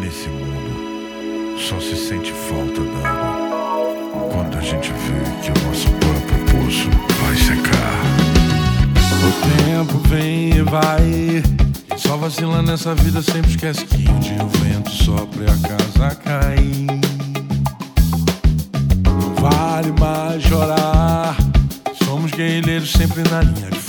Nesse mundo só se sente falta d'água quando a gente vê que o nosso próprio poço vai secar. O tempo vem e vai. Só vacila nessa vida sempre esquece que um dia o vento sopra e a casa cai. Não vale mais chorar. Somos guerrilheiros sempre na linha de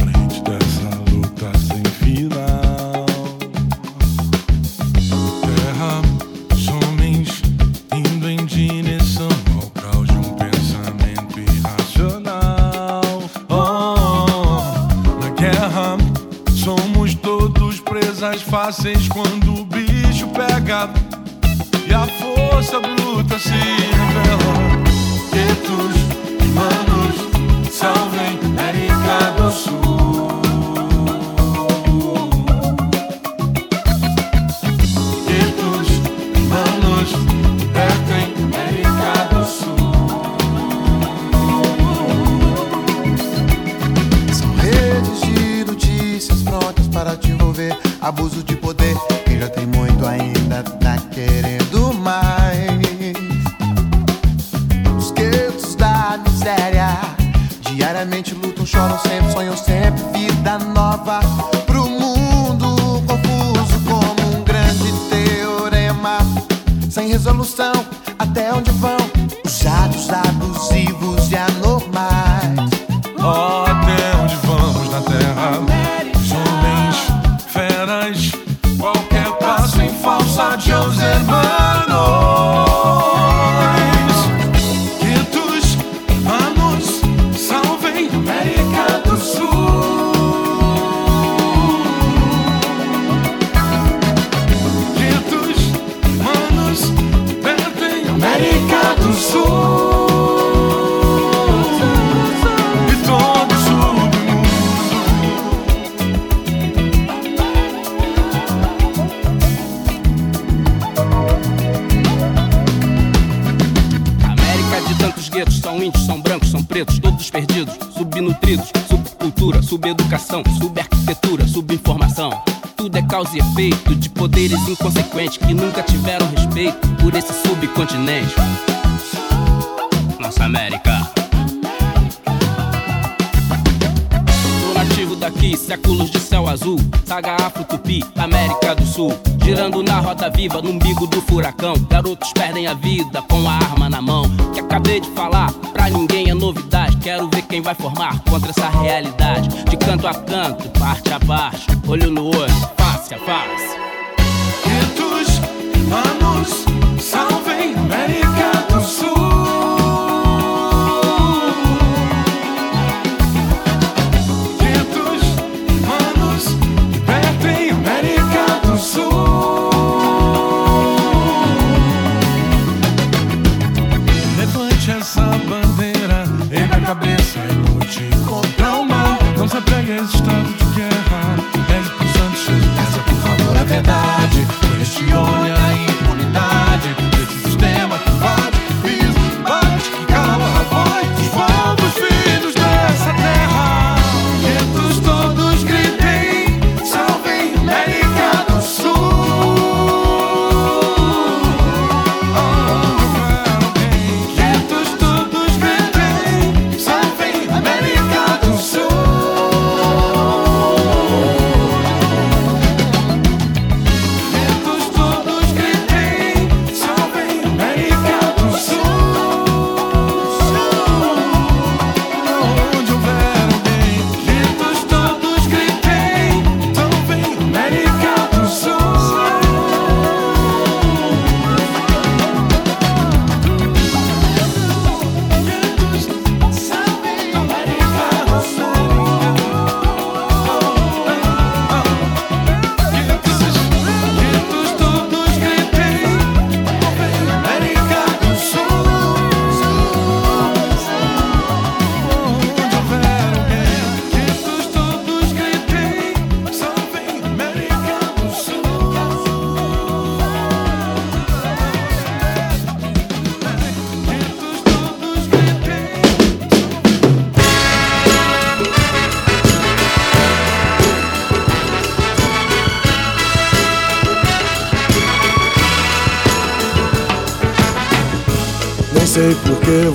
subeducação, subarquitetura, subinformação. Tudo é causa e efeito de poderes inconsequentes que nunca tiveram respeito por esse subcontinente. Nossa América. Daqui, séculos de céu azul, saga afro-tupi, América do Sul. Girando na roda viva, no umbigo do furacão. Garotos perdem a vida com a arma na mão. Que acabei de falar, pra ninguém é novidade. Quero ver quem vai formar contra essa realidade. De canto a canto, parte a parte, olho no olho, face a face. Quintos anos, verdade. A impunidade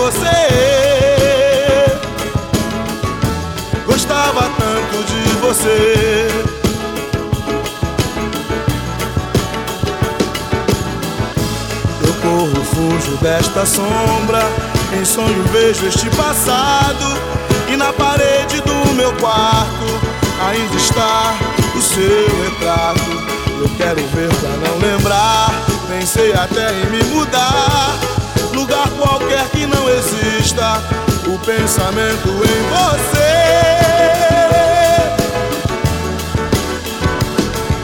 Você. Gostava tanto de você. Eu corro, fujo desta sombra. Em sonho vejo este passado. E na parede do meu quarto ainda está o seu retrato. Eu quero ver pra não lembrar. Pensei até em me mudar. Qualquer que não exista. O pensamento em você.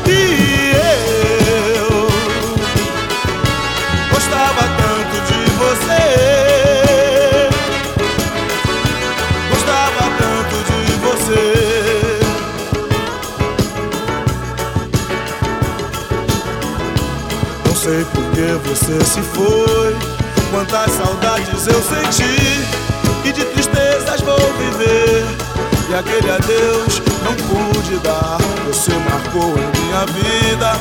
E eu gostava tanto de você. Gostava tanto de você. Não sei por que você se foi. Quantas saudades eu senti. E de tristezas vou viver. E aquele adeus não pude dar. Você marcou em minha vida.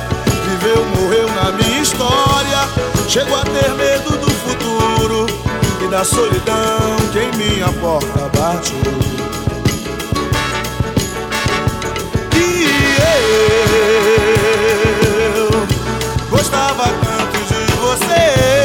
Viveu, morreu na minha história. Chego a ter medo do futuro e da solidão que em minha porta bate. E eu gostava tanto de você.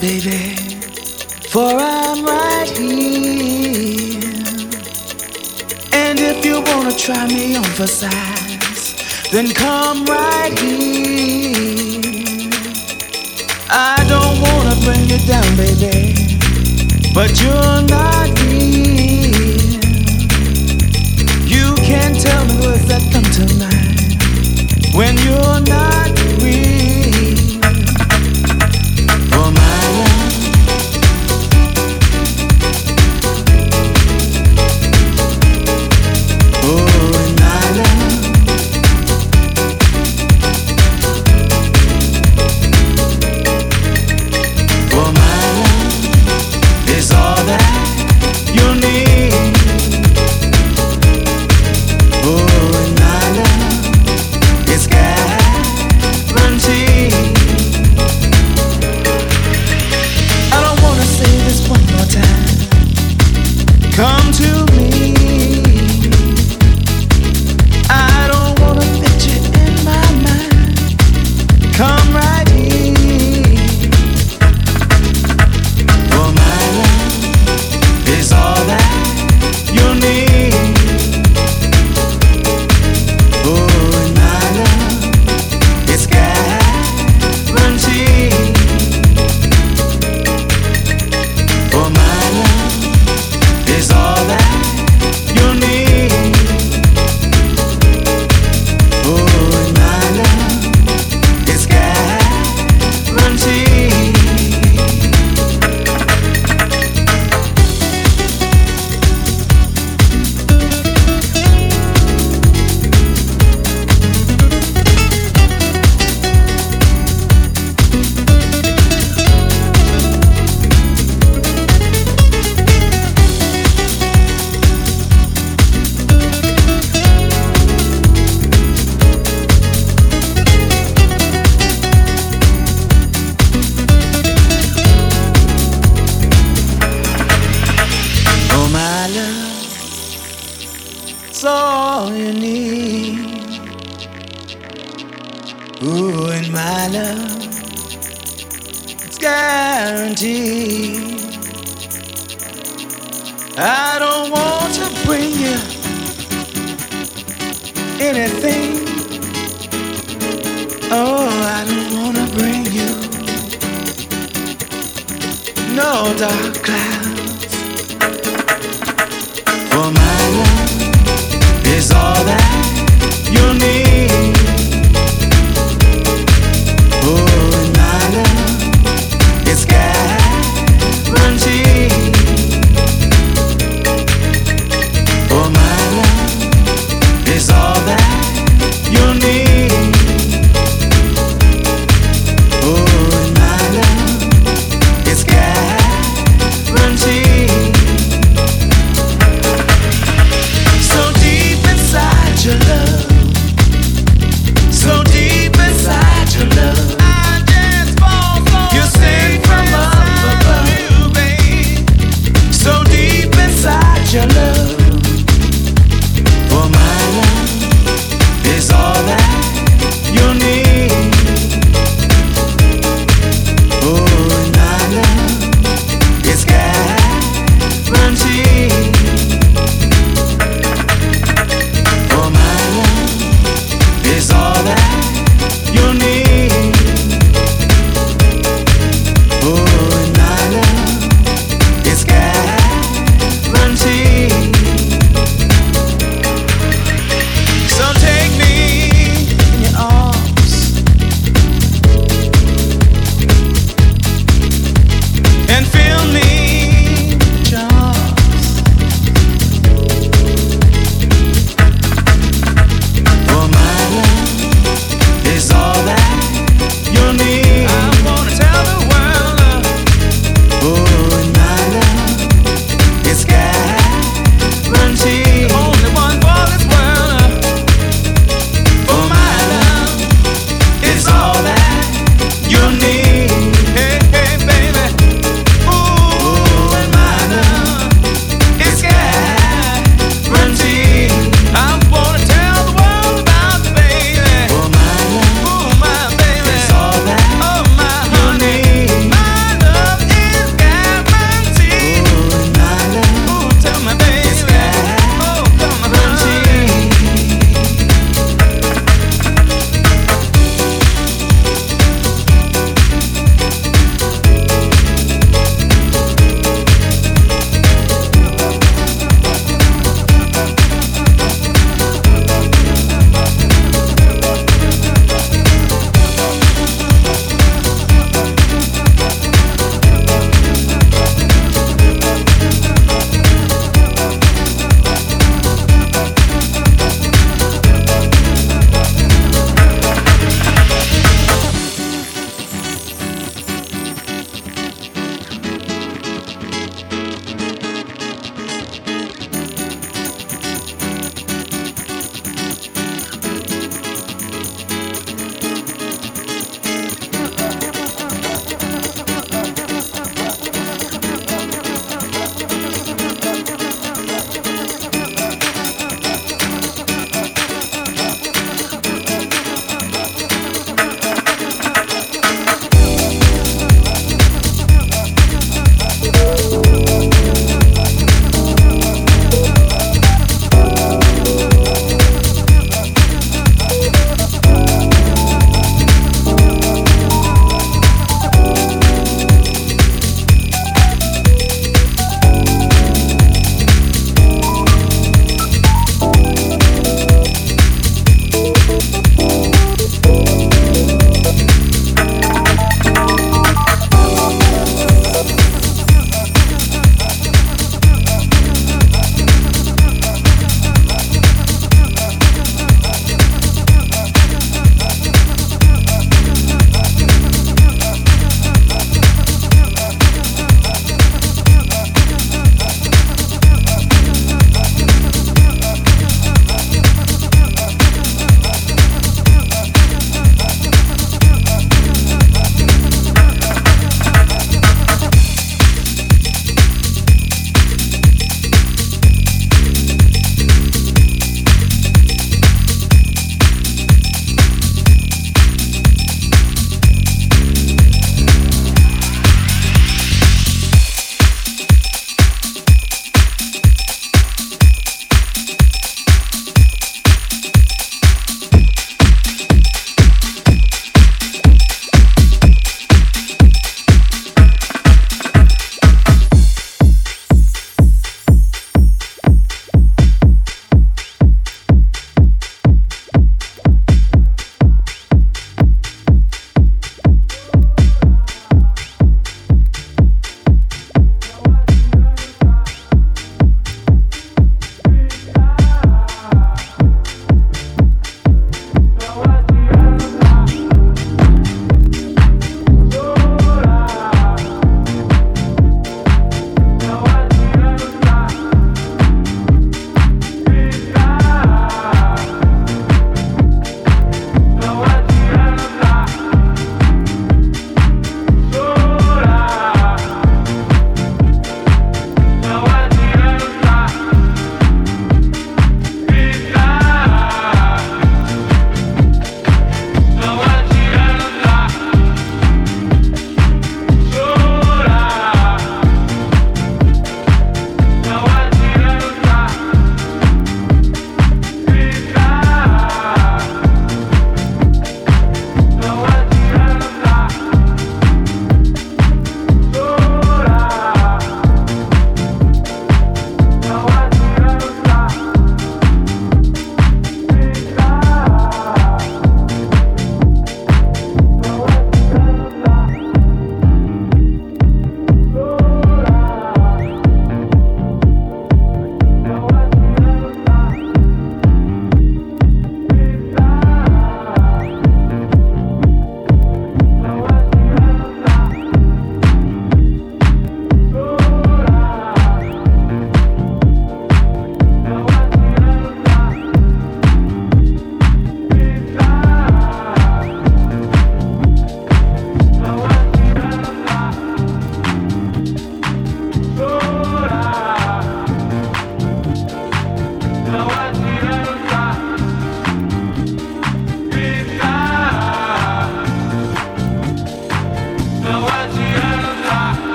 Baby, for I'm right here. And if you wanna try me on for size, then come right here. I don't wanna bring you down, baby, but you're not here. You can't tell me words that come to mind when you're not anything. Oh, I don't wanna bring you no dark clouds.